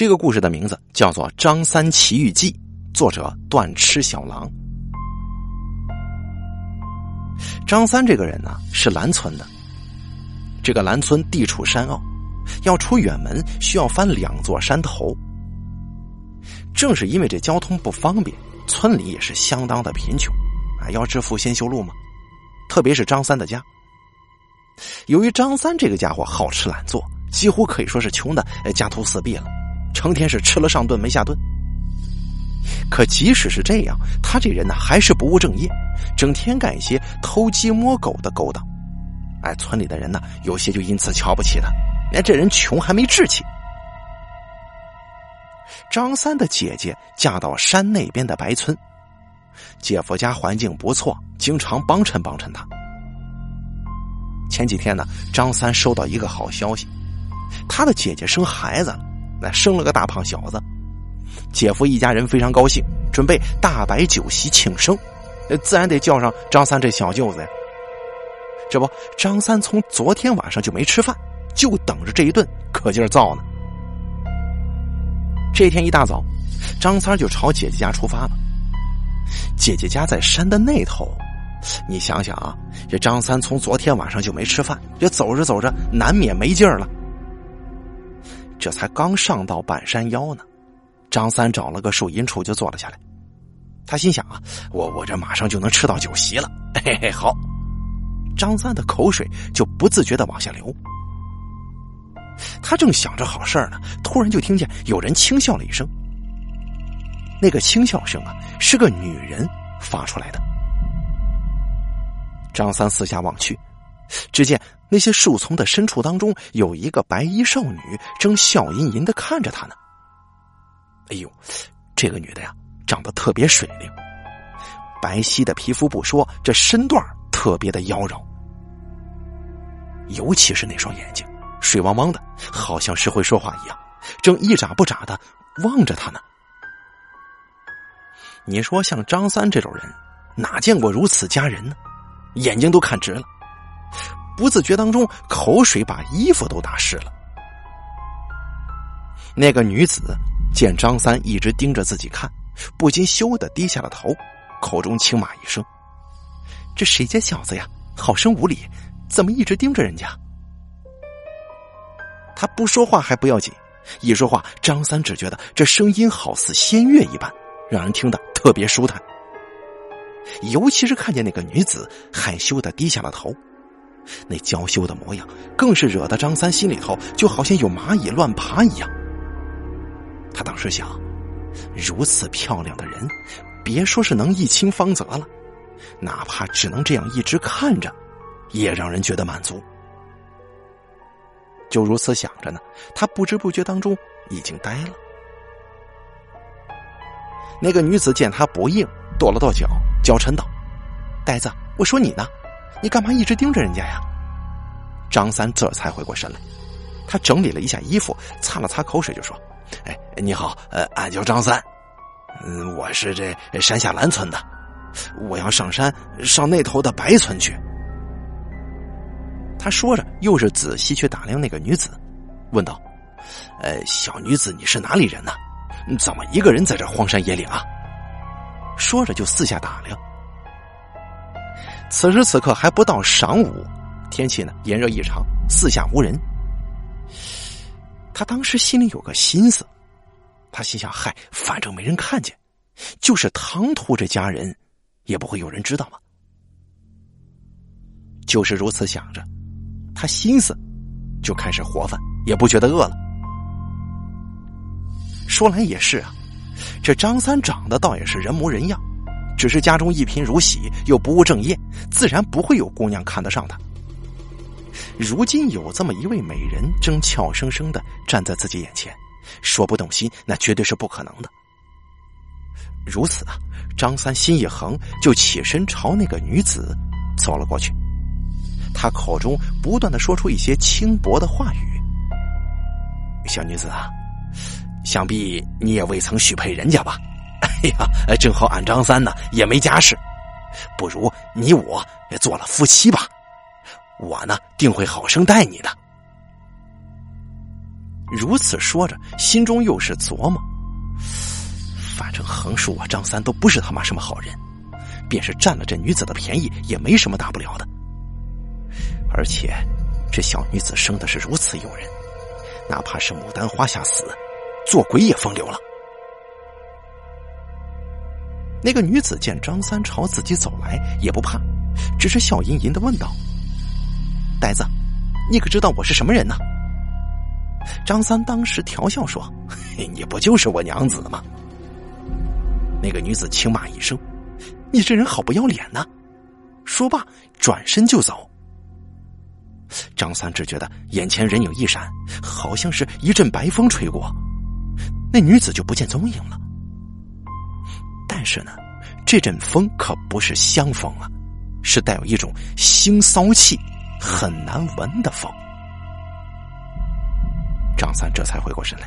这个故事的名字叫做《张三奇遇记》，作者断吃小狼。张三这个人呢是兰村的，这个兰村地处山坳，要出远门需要翻两座山头。正是因为这交通不方便，村里也是相当的贫穷啊，要致富先修路嘛。特别是张三的家，由于张三这个家伙好吃懒做，几乎可以说是穷的家徒四壁了。成天是吃了上顿没下顿，可即使是这样，他这人呢还是不务正业，整天干一些偷鸡摸狗的勾当。哎，村里的人呢有些就因此瞧不起他，哎，这人穷还没志气。张三的姐姐嫁到山那边的白村，姐夫家环境不错，经常帮衬帮衬他。前几天呢，张三收到一个好消息，他的姐姐生孩子了。那生了个大胖小子，姐夫一家人非常高兴，准备大摆酒席庆生，自然得叫上张三这小舅子呀。这不，张三从昨天晚上就没吃饭，就等着这一顿可劲儿造呢。这天一大早，张三就朝姐姐家出发了。姐姐家在山的那头，你想想啊，这张三从昨天晚上就没吃饭，这走着走着难免没劲儿了。这才刚上到半山腰呢，张三找了个树荫处就坐了下来。他心想啊，我我这马上就能吃到酒席了，嘿嘿，好。张三的口水就不自觉的往下流。他正想着好事呢，突然就听见有人轻笑了一声。那个轻笑声啊，是个女人发出来的。张三四下望去，只见。那些树丛的深处当中，有一个白衣少女正笑吟吟的看着他呢。哎呦，这个女的呀，长得特别水灵，白皙的皮肤不说，这身段特别的妖娆，尤其是那双眼睛，水汪汪的，好像是会说话一样，正一眨不眨的望着他呢。你说像张三这种人，哪见过如此佳人呢？眼睛都看直了。不自觉当中，口水把衣服都打湿了。那个女子见张三一直盯着自己看，不禁羞得低下了头，口中轻骂一声：“这谁家小子呀，好生无礼，怎么一直盯着人家？”他不说话还不要紧，一说话，张三只觉得这声音好似仙乐一般，让人听得特别舒坦。尤其是看见那个女子害羞的低下了头。那娇羞的模样，更是惹得张三心里头就好像有蚂蚁乱爬一样。他当时想，如此漂亮的人，别说是能一亲芳泽了，哪怕只能这样一直看着，也让人觉得满足。就如此想着呢，他不知不觉当中已经呆了。那个女子见他不应，跺了跺脚，娇嗔道：“呆子，我说你呢。”你干嘛一直盯着人家呀？张三这才回过神来，他整理了一下衣服，擦了擦口水，就说：“哎，你好，呃，俺叫张三，嗯，我是这山下兰村的，我要上山上那头的白村去。”他说着，又是仔细去打量那个女子，问道：“呃，小女子，你是哪里人呢？怎么一个人在这荒山野岭啊？”说着就四下打量。此时此刻还不到晌午，天气呢炎热异常，四下无人。他当时心里有个心思，他心想：嗨，反正没人看见，就是唐突这家人，也不会有人知道嘛。就是如此想着，他心思就开始活泛，也不觉得饿了。说来也是啊，这张三长得倒也是人模人样。只是家中一贫如洗，又不务正业，自然不会有姑娘看得上他。如今有这么一位美人，正俏生生的站在自己眼前，说不动心，那绝对是不可能的。如此啊，张三心一横，就起身朝那个女子走了过去。他口中不断的说出一些轻薄的话语：“小女子啊，想必你也未曾许配人家吧？”哎呀，正好俺张三呢也没家室，不如你我也做了夫妻吧。我呢定会好生待你的。如此说着，心中又是琢磨：反正横竖我张三都不是他妈什么好人，便是占了这女子的便宜，也没什么大不了的。而且，这小女子生的是如此诱人，哪怕是牡丹花下死，做鬼也风流了。那个女子见张三朝自己走来，也不怕，只是笑吟吟的问道：“呆子，你可知道我是什么人呢？”张三当时调笑说：“ 你不就是我娘子吗？”那个女子轻骂一声：“你这人好不要脸呐！”说罢，转身就走。张三只觉得眼前人影一闪，好像是一阵白风吹过，那女子就不见踪影了。但是呢，这阵风可不是香风啊，是带有一种腥骚气、很难闻的风。张三这才回过神来，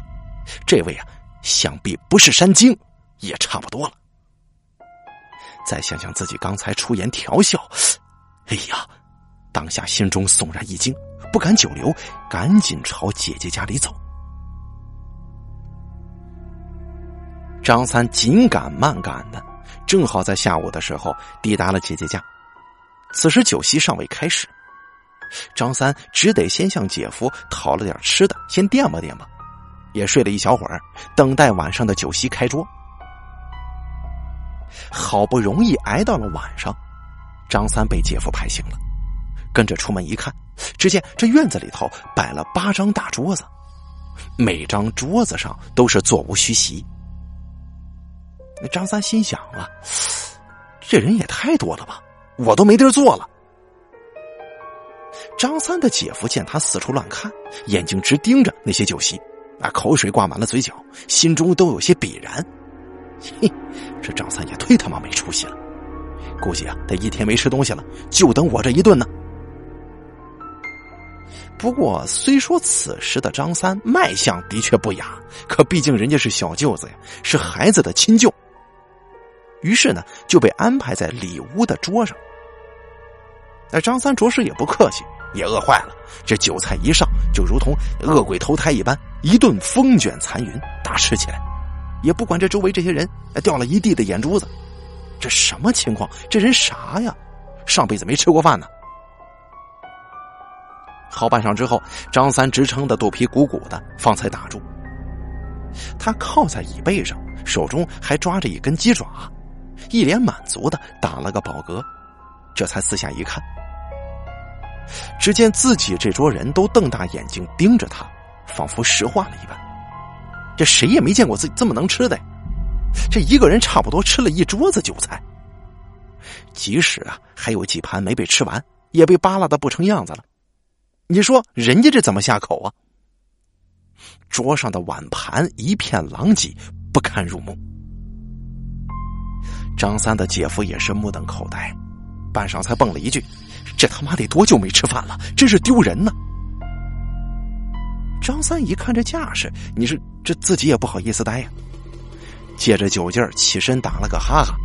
这位啊，想必不是山精，也差不多了。再想想自己刚才出言调笑，哎呀，当下心中悚然一惊，不敢久留，赶紧朝姐姐家里走。张三紧赶慢赶的，正好在下午的时候抵达了姐姐家。此时酒席尚未开始。张三只得先向姐夫讨了点吃的，先垫吧垫吧，也睡了一小会儿，等待晚上的酒席开桌。好不容易挨到了晚上，张三被姐夫拍醒了，跟着出门一看，只见这院子里头摆了八张大桌子，每张桌子上都是座无虚席。那张三心想啊，这人也太多了吧，我都没地儿坐了。张三的姐夫见他四处乱看，眼睛直盯着那些酒席，啊，口水挂满了嘴角，心中都有些鄙然。嘿，这张三也忒他妈没出息了，估计啊，他一天没吃东西了，就等我这一顿呢。不过，虽说此时的张三卖相的确不雅，可毕竟人家是小舅子呀，是孩子的亲舅。于是呢，就被安排在里屋的桌上。那张三着实也不客气，也饿坏了。这酒菜一上，就如同恶鬼投胎一般，一顿风卷残云，大吃起来，也不管这周围这些人掉了一地的眼珠子。这什么情况？这人啥呀？上辈子没吃过饭呢。好半晌之后，张三直撑的肚皮鼓鼓的，方才打住。他靠在椅背上，手中还抓着一根鸡爪，一脸满足的打了个饱嗝，这才四下一看。只见自己这桌人都瞪大眼睛盯着他，仿佛石化了一般。这谁也没见过自己这么能吃的，这一个人差不多吃了一桌子酒菜。即使啊还有几盘没被吃完，也被扒拉的不成样子了。你说人家这怎么下口啊？桌上的碗盘一片狼藉，不堪入目。张三的姐夫也是目瞪口呆，半晌才蹦了一句。这他妈得多久没吃饭了？真是丢人呢！张三一看这架势，你是这自己也不好意思待呀。借着酒劲儿起身打了个哈哈，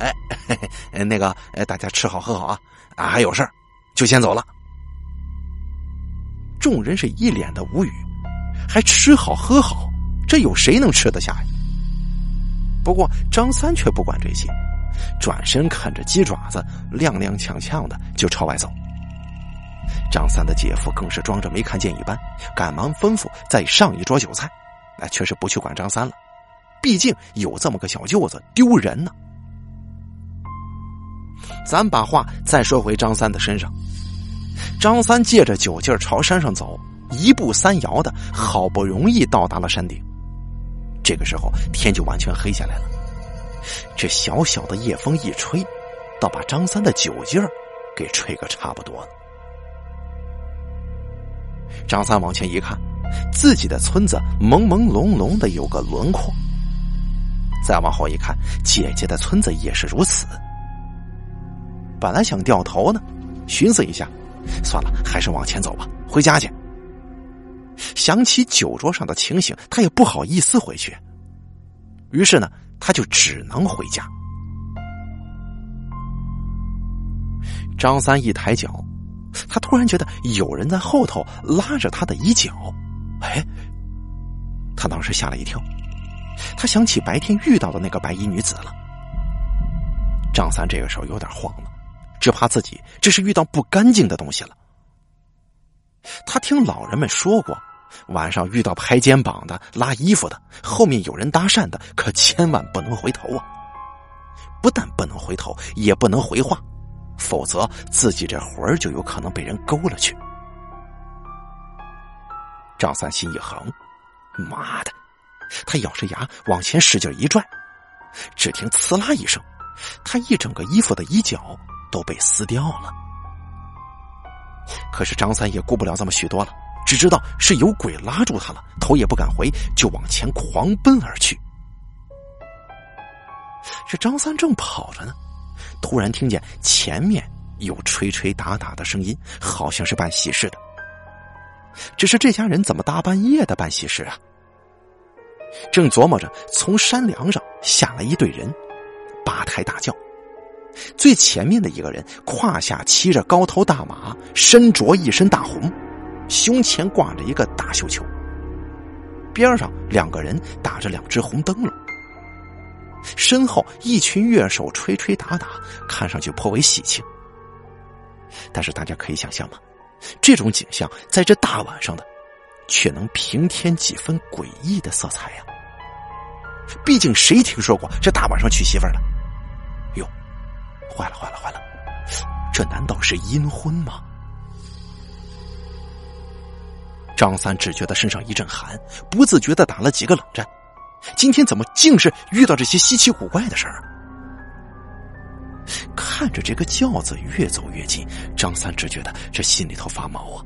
哎哎，那个哎，大家吃好喝好啊！啊，还有事儿，就先走了。众人是一脸的无语，还吃好喝好，这有谁能吃得下呀？不过张三却不管这些。转身啃着鸡爪子，踉踉跄跄的就朝外走。张三的姐夫更是装着没看见一般，赶忙吩咐再上一桌酒菜，那却是不去管张三了。毕竟有这么个小舅子，丢人呢。咱把话再说回张三的身上。张三借着酒劲儿朝山上走，一步三摇的，好不容易到达了山顶。这个时候天就完全黑下来了。这小小的夜风一吹，倒把张三的酒劲儿给吹个差不多了。张三往前一看，自己的村子朦朦胧胧的有个轮廓。再往后一看，姐姐的村子也是如此。本来想掉头呢，寻思一下，算了，还是往前走吧，回家去。想起酒桌上的情形，他也不好意思回去。于是呢。他就只能回家。张三一抬脚，他突然觉得有人在后头拉着他的衣角，哎，他当时吓了一跳，他想起白天遇到的那个白衣女子了。张三这个时候有点慌了，只怕自己这是遇到不干净的东西了。他听老人们说过，晚上遇到拍肩膀的、拉衣服的，后面有人搭讪的，可千万不能回头啊！不但不能回头，也不能回话，否则自己这魂儿就有可能被人勾了去。张三心一横，妈的！他咬着牙往前使劲一拽，只听“呲啦”一声。他一整个衣服的衣角都被撕掉了，可是张三也顾不了这么许多了，只知道是有鬼拉住他了，头也不敢回，就往前狂奔而去。这张三正跑着呢，突然听见前面有吹吹打打的声音，好像是办喜事的。只是这家人怎么大半夜的办喜事啊？正琢磨着，从山梁上下来一队人。八抬大轿，最前面的一个人胯下骑着高头大马，身着一身大红，胸前挂着一个大绣球。边上两个人打着两只红灯笼，身后一群乐手吹吹打打，看上去颇为喜庆。但是大家可以想象吗？这种景象在这大晚上的，却能平添几分诡异的色彩呀！毕竟谁听说过这大晚上娶媳妇儿的？坏了，坏了，坏了！这难道是阴婚吗？张三只觉得身上一阵寒，不自觉的打了几个冷战。今天怎么竟是遇到这些稀奇古怪的事儿？看着这个轿子越走越近，张三只觉得这心里头发毛啊！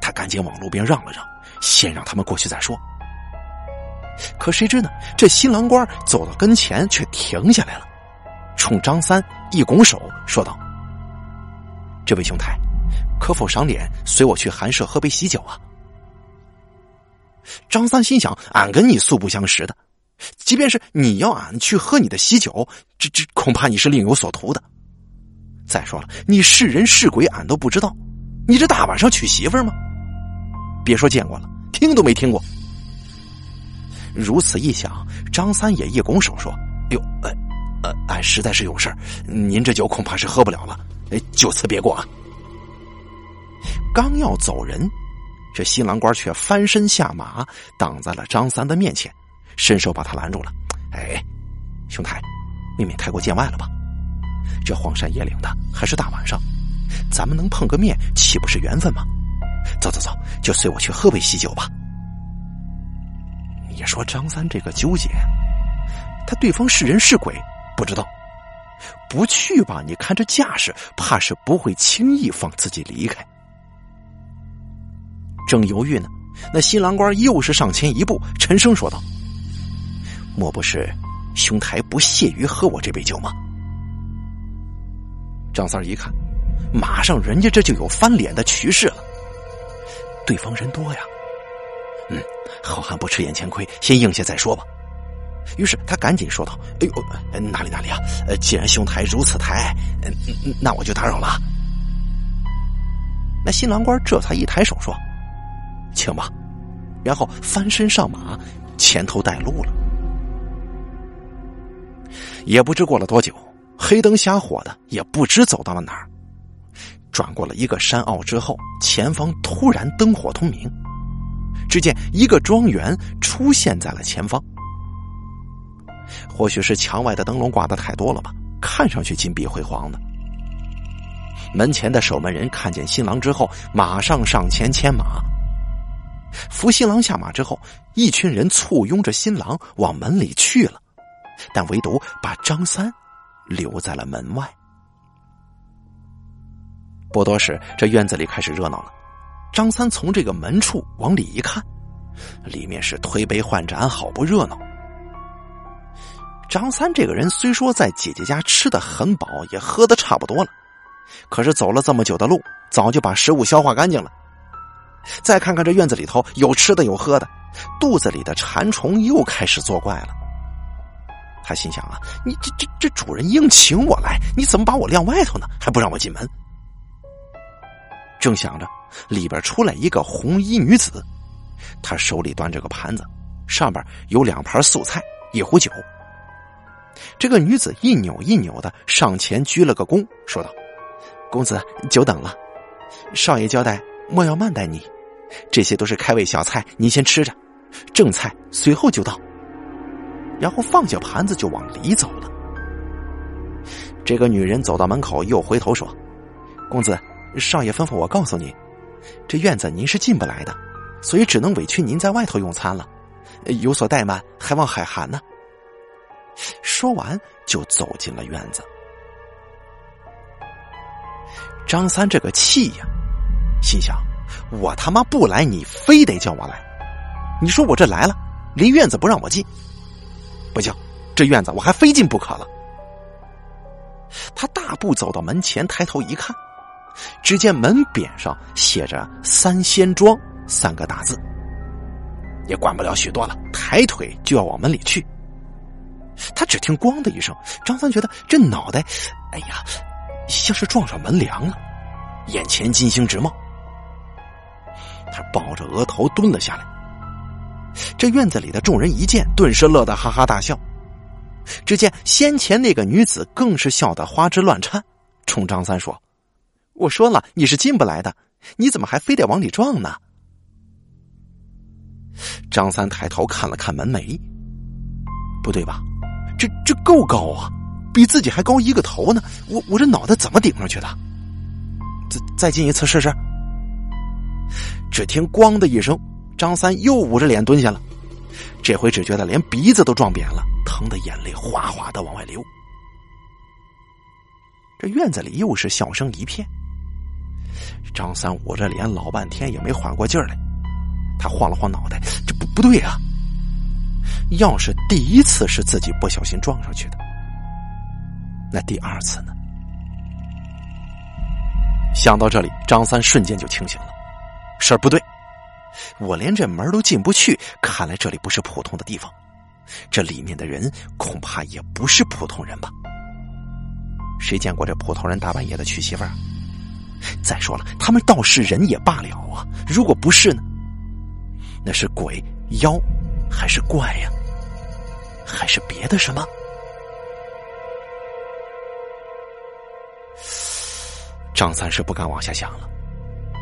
他赶紧往路边让了让，先让他们过去再说。可谁知呢，这新郎官走到跟前却停下来了。冲张三一拱手，说道：“这位兄台，可否赏脸，随我去寒舍喝杯喜酒啊？”张三心想：“俺跟你素不相识的，即便是你要俺去喝你的喜酒，这这恐怕你是另有所图的。再说了，你是人是鬼，俺都不知道。你这大晚上娶媳妇吗？别说见过了，听都没听过。”如此一想，张三也一拱手说：“哟，哎。”呃，呃俺实在是有事您这酒恐怕是喝不了了，就此别过啊！刚要走人，这新郎官却翻身下马，挡在了张三的面前，伸手把他拦住了。哎，兄台，未免太过见外了吧？这荒山野岭的，还是大晚上，咱们能碰个面，岂不是缘分吗？走走走，就随我去喝杯喜酒吧。你说张三这个纠结，他对方是人是鬼？不知道，不去吧？你看这架势，怕是不会轻易放自己离开。正犹豫呢，那新郎官又是上前一步，沉声说道：“莫不是兄台不屑于喝我这杯酒吗？”张三一看，马上人家这就有翻脸的趋势了。对方人多呀，嗯，好汉不吃眼前亏，先应下再说吧。于是他赶紧说道：“哎呦，哪里哪里啊！呃，既然兄台如此抬爱，那我就打扰了。”那新郎官这才一抬手说：“请吧。”然后翻身上马，前头带路了。也不知过了多久，黑灯瞎火的，也不知走到了哪儿。转过了一个山坳之后，前方突然灯火通明，只见一个庄园出现在了前方。或许是墙外的灯笼挂的太多了吧，看上去金碧辉煌的。门前的守门人看见新郎之后，马上上前牵马，扶新郎下马之后，一群人簇拥着新郎往门里去了，但唯独把张三留在了门外。不多时，这院子里开始热闹了。张三从这个门处往里一看，里面是推杯换盏，好不热闹。张三这个人虽说在姐姐家吃的很饱，也喝的差不多了，可是走了这么久的路，早就把食物消化干净了。再看看这院子里头有吃的有喝的，肚子里的馋虫又开始作怪了。他心想啊，你这这这主人硬请我来，你怎么把我晾外头呢？还不让我进门？正想着，里边出来一个红衣女子，她手里端着个盘子，上边有两盘素菜，一壶酒。这个女子一扭一扭的上前鞠了个躬，说道：“公子久等了，少爷交代莫要慢待你，这些都是开胃小菜，您先吃着，正菜随后就到。”然后放下盘子就往里走了。这个女人走到门口，又回头说：“公子，少爷吩咐我告诉您，这院子您是进不来的，所以只能委屈您在外头用餐了，有所怠慢还望海涵呢。”说完，就走进了院子。张三这个气呀，心想：我他妈不来，你非得叫我来。你说我这来了，连院子不让我进，不行，这院子我还非进不可了。他大步走到门前，抬头一看，只见门匾上写着“三仙庄”三个大字。也管不了许多了，抬腿就要往门里去。他只听“咣”的一声，张三觉得这脑袋，哎呀，像是撞上门梁了，眼前金星直冒。他抱着额头蹲了下来。这院子里的众人一见，顿时乐得哈哈大笑。只见先前那个女子更是笑得花枝乱颤，冲张三说：“我说了，你是进不来的，你怎么还非得往里撞呢？”张三抬头看了看门楣，不对吧？这这够高啊，比自己还高一个头呢！我我这脑袋怎么顶上去的？再再进一次试试。只听“咣”的一声，张三又捂着脸蹲下了。这回只觉得连鼻子都撞扁了，疼的眼泪哗哗的往外流。这院子里又是笑声一片。张三捂着脸，老半天也没缓过劲儿来。他晃了晃脑袋，这不不对啊！要是第一次是自己不小心撞上去的，那第二次呢？想到这里，张三瞬间就清醒了。事儿不对，我连这门都进不去，看来这里不是普通的地方，这里面的人恐怕也不是普通人吧？谁见过这普通人大半夜的娶媳妇儿？再说了，他们倒是人也罢了啊，如果不是呢？那是鬼妖，还是怪呀？还是别的什么？张三是不敢往下想了，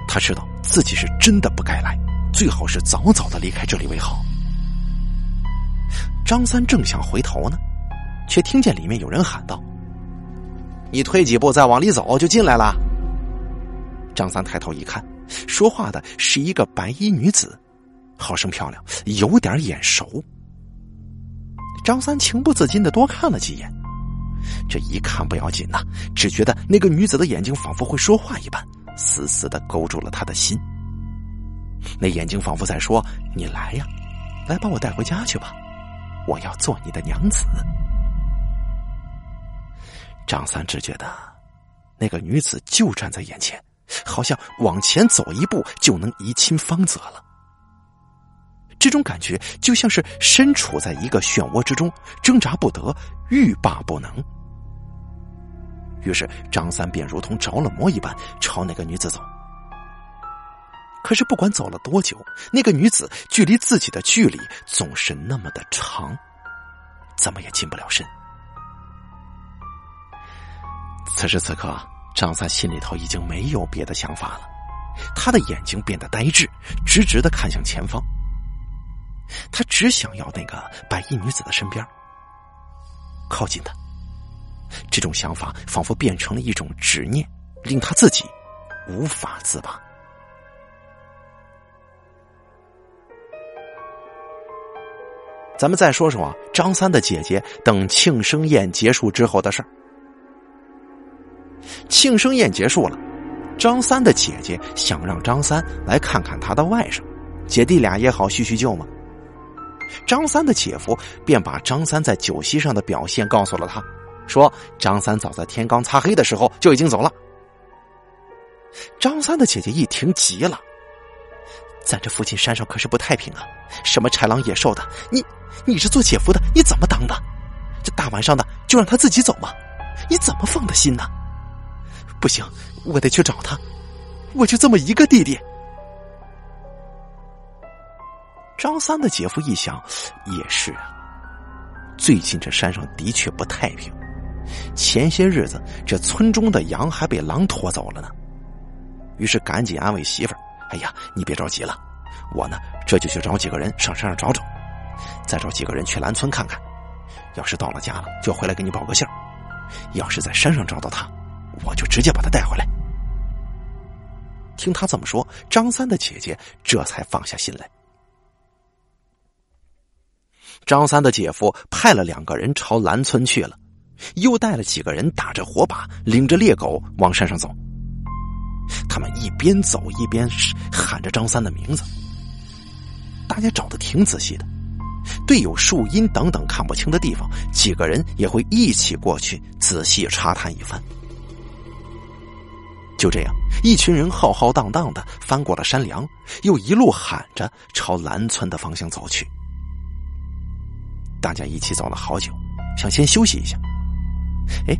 他知道自己是真的不该来，最好是早早的离开这里为好。张三正想回头呢，却听见里面有人喊道：“你退几步再往里走，就进来了。”张三抬头一看，说话的是一个白衣女子。好生漂亮，有点眼熟。张三情不自禁的多看了几眼，这一看不要紧呐，只觉得那个女子的眼睛仿佛会说话一般，死死的勾住了他的心。那眼睛仿佛在说：“你来呀，来把我带回家去吧，我要做你的娘子。”张三只觉得那个女子就站在眼前，好像往前走一步就能移亲芳泽了。这种感觉就像是身处在一个漩涡之中，挣扎不得，欲罢不能。于是张三便如同着了魔一般朝那个女子走。可是不管走了多久，那个女子距离自己的距离总是那么的长，怎么也近不了身。此时此刻，张三心里头已经没有别的想法了，他的眼睛变得呆滞，直直的看向前方。他只想要那个白衣女子的身边，靠近她。这种想法仿佛变成了一种执念，令他自己无法自拔。咱们再说说啊，张三的姐姐等庆生宴结束之后的事儿。庆生宴结束了，张三的姐姐想让张三来看看他的外甥，姐弟俩也好叙叙旧嘛。张三的姐夫便把张三在酒席上的表现告诉了他，说张三早在天刚擦黑的时候就已经走了。张三的姐姐一听急了：“咱这附近山上可是不太平啊，什么豺狼野兽的，你你是做姐夫的，你怎么当的？这大晚上的就让他自己走吗？你怎么放的心呢？不行，我得去找他，我就这么一个弟弟。”张三的姐夫一想，也是啊。最近这山上的确不太平，前些日子这村中的羊还被狼拖走了呢。于是赶紧安慰媳妇儿：“哎呀，你别着急了，我呢这就去找几个人上山上找找，再找几个人去兰村看看。要是到了家了，就回来给你报个信儿。要是在山上找到他，我就直接把他带回来。”听他这么说，张三的姐姐这才放下心来。张三的姐夫派了两个人朝兰村去了，又带了几个人打着火把，领着猎狗往山上走。他们一边走一边喊着张三的名字。大家找的挺仔细的，对有树荫等等看不清的地方，几个人也会一起过去仔细查探一番。就这样，一群人浩浩荡荡的翻过了山梁，又一路喊着朝兰村的方向走去。大家一起走了好久，想先休息一下。哎，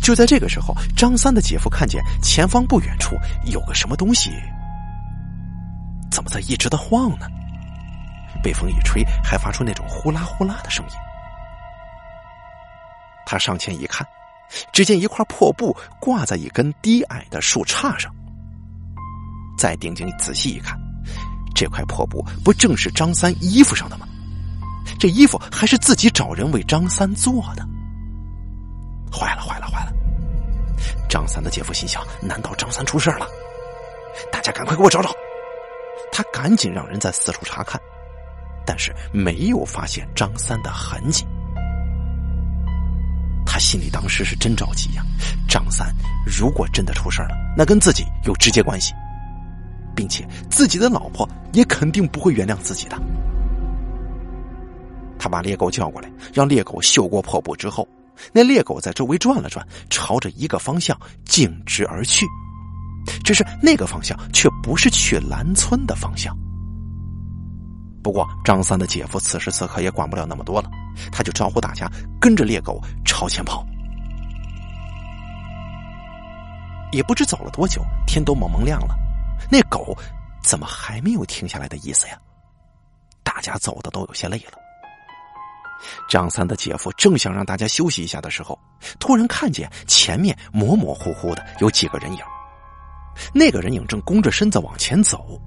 就在这个时候，张三的姐夫看见前方不远处有个什么东西，怎么在一直的晃呢？被风一吹，还发出那种呼啦呼啦的声音。他上前一看。只见一块破布挂在一根低矮的树杈上，再定睛仔细一看，这块破布不正是张三衣服上的吗？这衣服还是自己找人为张三做的。坏了，坏了，坏了！张三的姐夫心想：难道张三出事了？大家赶快给我找找！他赶紧让人在四处查看，但是没有发现张三的痕迹。他心里当时是真着急呀！张三如果真的出事了，那跟自己有直接关系，并且自己的老婆也肯定不会原谅自己的。他把猎狗叫过来，让猎狗嗅过破布之后，那猎狗在周围转了转，朝着一个方向径直而去。只是那个方向却不是去兰村的方向。不过张三的姐夫此时此刻也管不了那么多了。他就招呼大家跟着猎狗朝前跑，也不知走了多久，天都蒙蒙亮了，那狗怎么还没有停下来的意思呀？大家走的都有些累了。张三的姐夫正想让大家休息一下的时候，突然看见前面模模糊糊的有几个人影，那个人影正弓着身子往前走，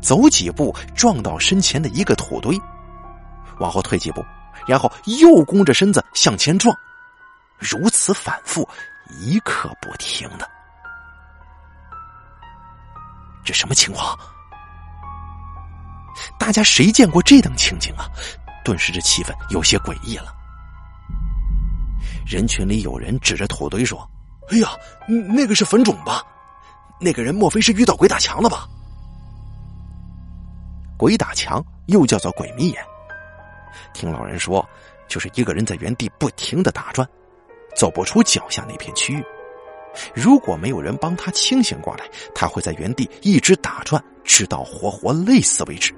走几步撞到身前的一个土堆，往后退几步。然后又弓着身子向前撞，如此反复，一刻不停的。这什么情况？大家谁见过这等情景啊？顿时这气氛有些诡异了。人群里有人指着土堆说：“哎呀，那个是坟冢吧？那个人莫非是遇到鬼打墙了吧？”鬼打墙又叫做鬼迷眼。听老人说，就是一个人在原地不停的打转，走不出脚下那片区域。如果没有人帮他清醒过来，他会在原地一直打转，直到活活累死为止。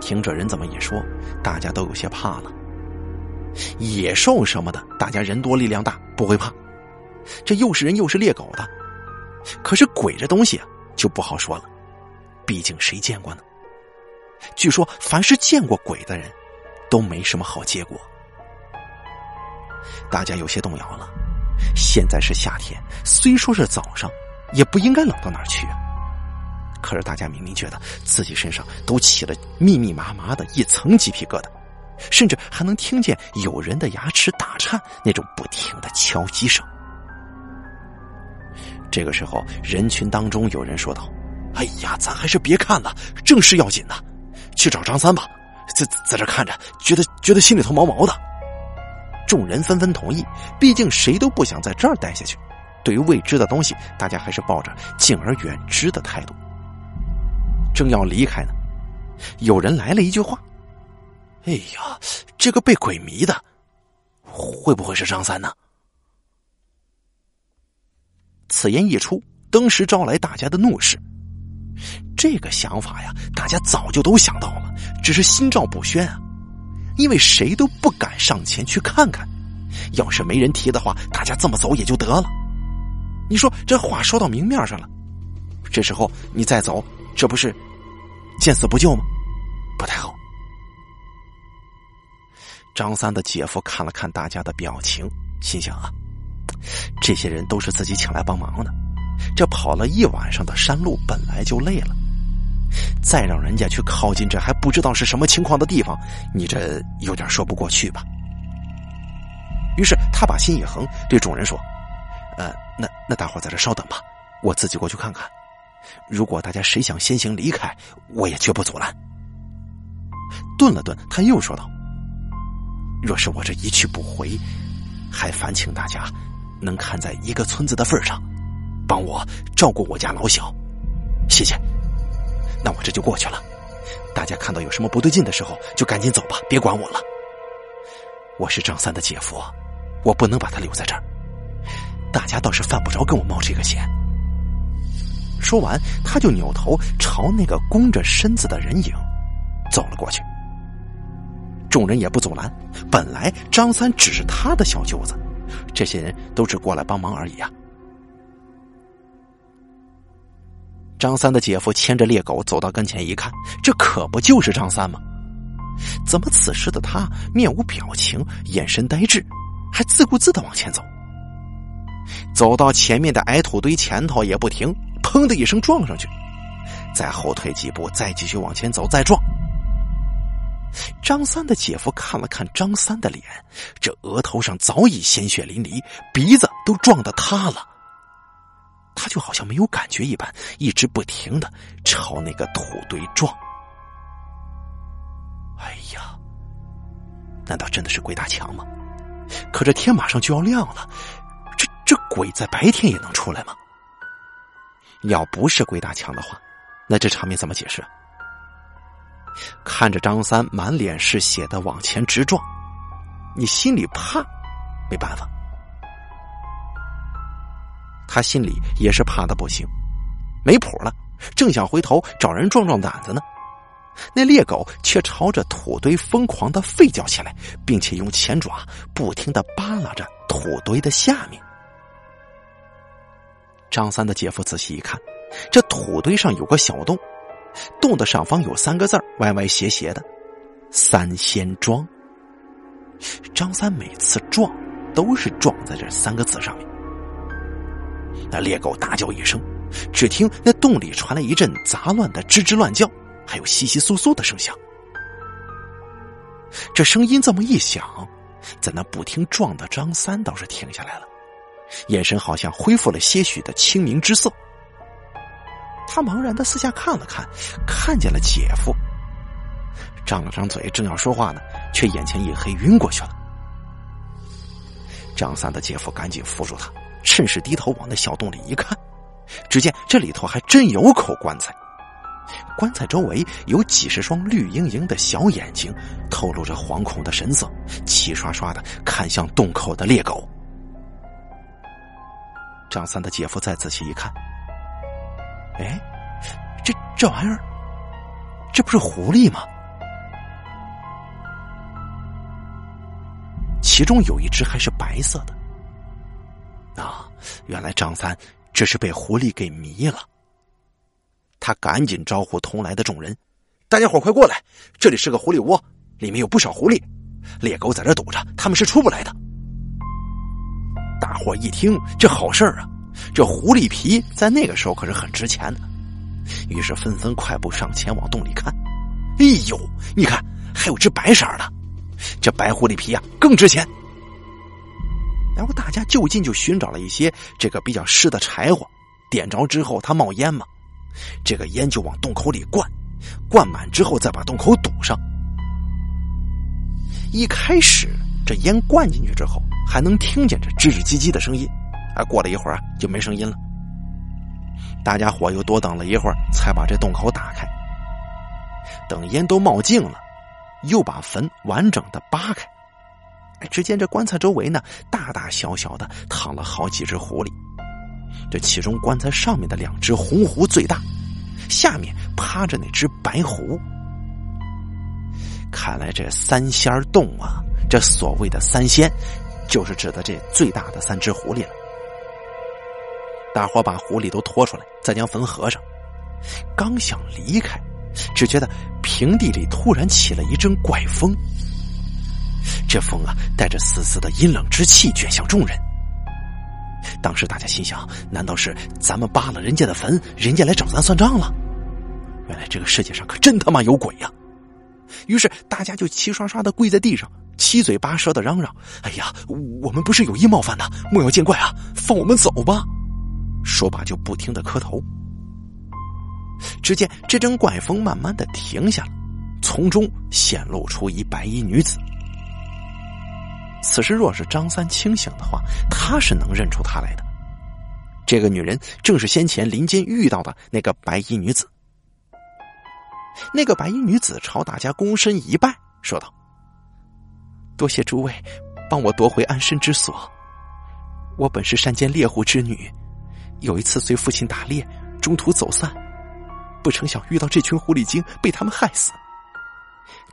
听这人这么一说，大家都有些怕了。野兽什么的，大家人多力量大，不会怕。这又是人又是猎狗的，可是鬼这东西，就不好说了。毕竟谁见过呢？据说，凡是见过鬼的人，都没什么好结果。大家有些动摇了。现在是夏天，虽说是早上，也不应该冷到哪儿去啊。可是大家明明觉得自己身上都起了密密麻麻的一层鸡皮疙瘩，甚至还能听见有人的牙齿打颤，那种不停的敲击声。这个时候，人群当中有人说道：“哎呀，咱还是别看了，正事要紧呢。”去找张三吧，在在这看着，觉得觉得心里头毛毛的。众人纷纷同意，毕竟谁都不想在这儿待下去。对于未知的东西，大家还是抱着敬而远之的态度。正要离开呢，有人来了一句话：“哎呀，这个被鬼迷的，会不会是张三呢？”此言一出，登时招来大家的怒视。这个想法呀，大家早就都想到了，只是心照不宣啊。因为谁都不敢上前去看看，要是没人提的话，大家这么走也就得了。你说这话说到明面上了，这时候你再走，这不是见死不救吗？不太好。张三的姐夫看了看大家的表情，心想啊，这些人都是自己请来帮忙的，这跑了一晚上的山路本来就累了，再让人家去靠近这还不知道是什么情况的地方，你这有点说不过去吧？于是他把心一横，对众人说：“呃，那那大伙在这稍等吧，我自己过去看看。如果大家谁想先行离开，我也绝不阻拦。”顿了顿，他又说道。若是我这一去不回，还烦请大家能看在一个村子的份上，帮我照顾我家老小，谢谢。那我这就过去了。大家看到有什么不对劲的时候，就赶紧走吧，别管我了。我是张三的姐夫，我不能把他留在这儿。大家倒是犯不着跟我冒这个险。说完，他就扭头朝那个弓着身子的人影走了过去。众人也不阻拦。本来张三只是他的小舅子，这些人都是过来帮忙而已啊。张三的姐夫牵着猎狗走到跟前一看，这可不就是张三吗？怎么此时的他面无表情，眼神呆滞，还自顾自的往前走？走到前面的矮土堆前头也不停，砰的一声撞上去，再后退几步，再继续往前走，再撞。张三的姐夫看了看张三的脸，这额头上早已鲜血淋漓，鼻子都撞得塌了。他就好像没有感觉一般，一直不停的朝那个土堆撞。哎呀，难道真的是鬼打墙吗？可这天马上就要亮了，这这鬼在白天也能出来吗？要不是鬼打墙的话，那这场面怎么解释？看着张三满脸是血的往前直撞，你心里怕，没办法。他心里也是怕的不行，没谱了。正想回头找人壮壮胆子呢，那猎狗却朝着土堆疯狂的吠叫起来，并且用前爪不停的扒拉着土堆的下面。张三的姐夫仔细一看，这土堆上有个小洞。洞的上方有三个字歪歪斜斜的“三仙庄”。张三每次撞，都是撞在这三个字上面。那猎狗大叫一声，只听那洞里传来一阵杂乱的吱吱乱叫，还有窸窸窣窣的声响。这声音这么一响，在那不听撞的张三倒是停下来了，眼神好像恢复了些许的清明之色。他茫然的四下看了看，看见了姐夫，张了张嘴，正要说话呢，却眼前一黑，晕过去了。张三的姐夫赶紧扶住他，趁势低头往那小洞里一看，只见这里头还真有口棺材，棺材周围有几十双绿莹莹的小眼睛，透露着惶恐的神色，齐刷刷的看向洞口的猎狗。张三的姐夫再仔细一看。哎，这这玩意儿，这不是狐狸吗？其中有一只还是白色的。啊，原来张三这是被狐狸给迷了。他赶紧招呼同来的众人：“大家伙快过来，这里是个狐狸窝，里面有不少狐狸，猎狗在这堵着，他们是出不来的。”大伙一听，这好事儿啊！这狐狸皮在那个时候可是很值钱的，于是纷纷快步上前往洞里看。哎呦，你看，还有只白色的，这白狐狸皮呀更值钱。然后大家就近就寻找了一些这个比较湿的柴火，点着之后它冒烟嘛，这个烟就往洞口里灌，灌满之后再把洞口堵上。一开始这烟灌进去之后，还能听见这吱吱唧唧的声音。啊，过了一会儿啊，就没声音了。大家伙又多等了一会儿，才把这洞口打开。等烟都冒净了，又把坟完整的扒开。哎，只见这棺材周围呢，大大小小的躺了好几只狐狸。这其中棺材上面的两只红狐最大，下面趴着那只白狐。看来这三仙洞啊，这所谓的三仙，就是指的这最大的三只狐狸了。大伙把狐狸都拖出来，再将坟合上，刚想离开，只觉得平地里突然起了一阵怪风。这风啊，带着丝丝的阴冷之气，卷向众人。当时大家心想：难道是咱们扒了人家的坟，人家来找咱算账了？原来这个世界上可真他妈有鬼呀！于是大家就齐刷刷的跪在地上，七嘴八舌的嚷嚷：“哎呀，我们不是有意冒犯的，莫要见怪啊，放我们走吧！”说罢就不停的磕头。只见这阵怪风慢慢的停下了，从中显露出一白衣女子。此时若是张三清醒的话，他是能认出她来的。这个女人正是先前林间遇到的那个白衣女子。那个白衣女子朝大家躬身一拜，说道：“多谢诸位帮我夺回安身之所。我本是山间猎户之女，有一次随父亲打猎，中途走散，不成想遇到这群狐狸精，被他们害死。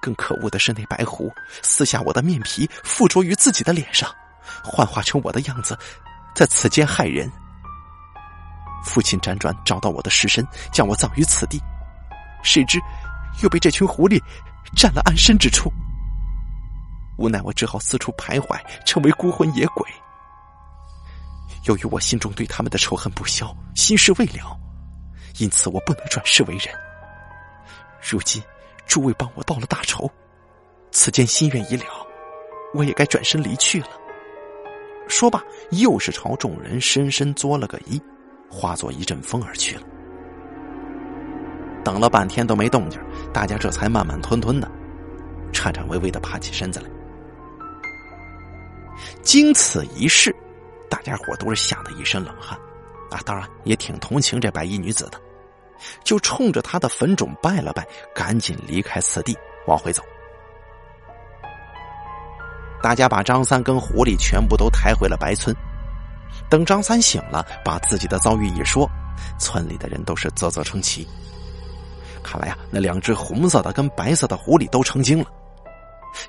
更可恶的是，那白狐撕下我的面皮，附着于自己的脸上，幻化成我的样子，在此间害人。父亲辗转找到我的尸身，将我葬于此地。”谁知，又被这群狐狸占了安身之处。无奈我只好四处徘徊，成为孤魂野鬼。由于我心中对他们的仇恨不消，心事未了，因此我不能转世为人。如今诸位帮我报了大仇，此间心愿已了，我也该转身离去了。说罢，又是朝众人深深作了个揖，化作一阵风而去了。等了半天都没动静，大家这才慢慢吞吞的、颤颤巍巍的爬起身子来。经此一事，大家伙都是吓得一身冷汗，啊，当然也挺同情这白衣女子的，就冲着她的坟冢拜了拜，赶紧离开此地往回走。大家把张三跟狐狸全部都抬回了白村。等张三醒了，把自己的遭遇一说，村里的人都是啧啧称奇。看来啊，那两只红色的跟白色的狐狸都成精了。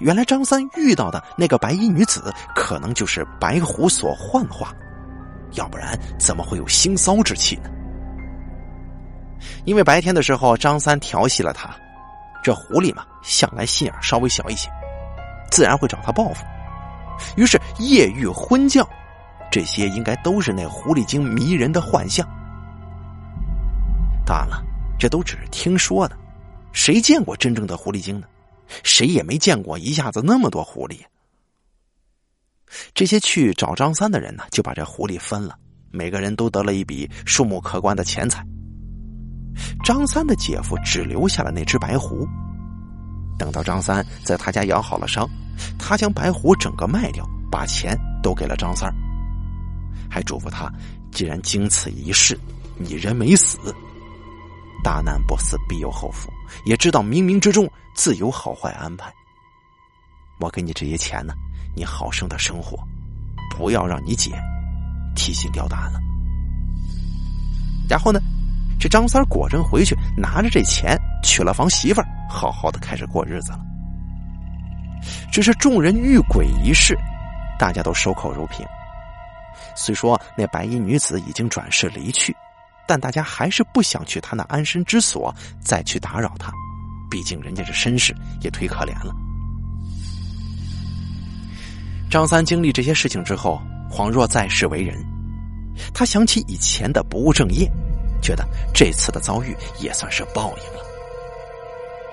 原来张三遇到的那个白衣女子，可能就是白狐所幻化，要不然怎么会有腥骚之气呢？因为白天的时候张三调戏了他，这狐狸嘛，向来心眼稍微小一些，自然会找他报复。于是夜遇昏叫，这些应该都是那狐狸精迷人的幻象。当然了。这都只是听说的，谁见过真正的狐狸精呢？谁也没见过一下子那么多狐狸。这些去找张三的人呢，就把这狐狸分了，每个人都得了一笔数目可观的钱财。张三的姐夫只留下了那只白狐。等到张三在他家养好了伤，他将白狐整个卖掉，把钱都给了张三还嘱咐他：既然经此一事，你人没死。大难不死，必有后福。也知道冥冥之中自有好坏安排。我给你这些钱呢，你好生的生活，不要让你姐提心吊胆了。然后呢，这张三果真回去拿着这钱娶了房媳妇儿，好好的开始过日子了。只是众人遇鬼一事，大家都守口如瓶。虽说那白衣女子已经转世离去。但大家还是不想去他那安身之所，再去打扰他，毕竟人家这身世也忒可怜了。张三经历这些事情之后，恍若在世为人，他想起以前的不务正业，觉得这次的遭遇也算是报应了。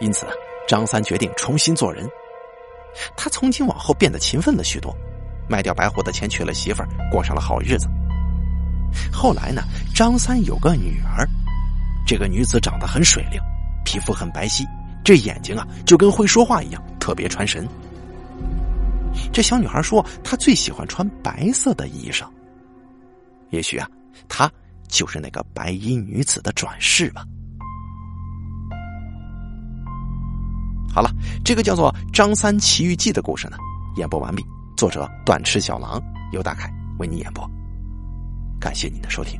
因此，张三决定重新做人。他从今往后变得勤奋了许多，卖掉白虎的钱娶了媳妇儿，过上了好日子。后来呢，张三有个女儿，这个女子长得很水灵，皮肤很白皙，这眼睛啊就跟会说话一样，特别传神。这小女孩说，她最喜欢穿白色的衣裳。也许啊，她就是那个白衣女子的转世吧。好了，这个叫做《张三奇遇记》的故事呢，演播完毕。作者断翅小狼，由大凯为你演播。感谢您的收听。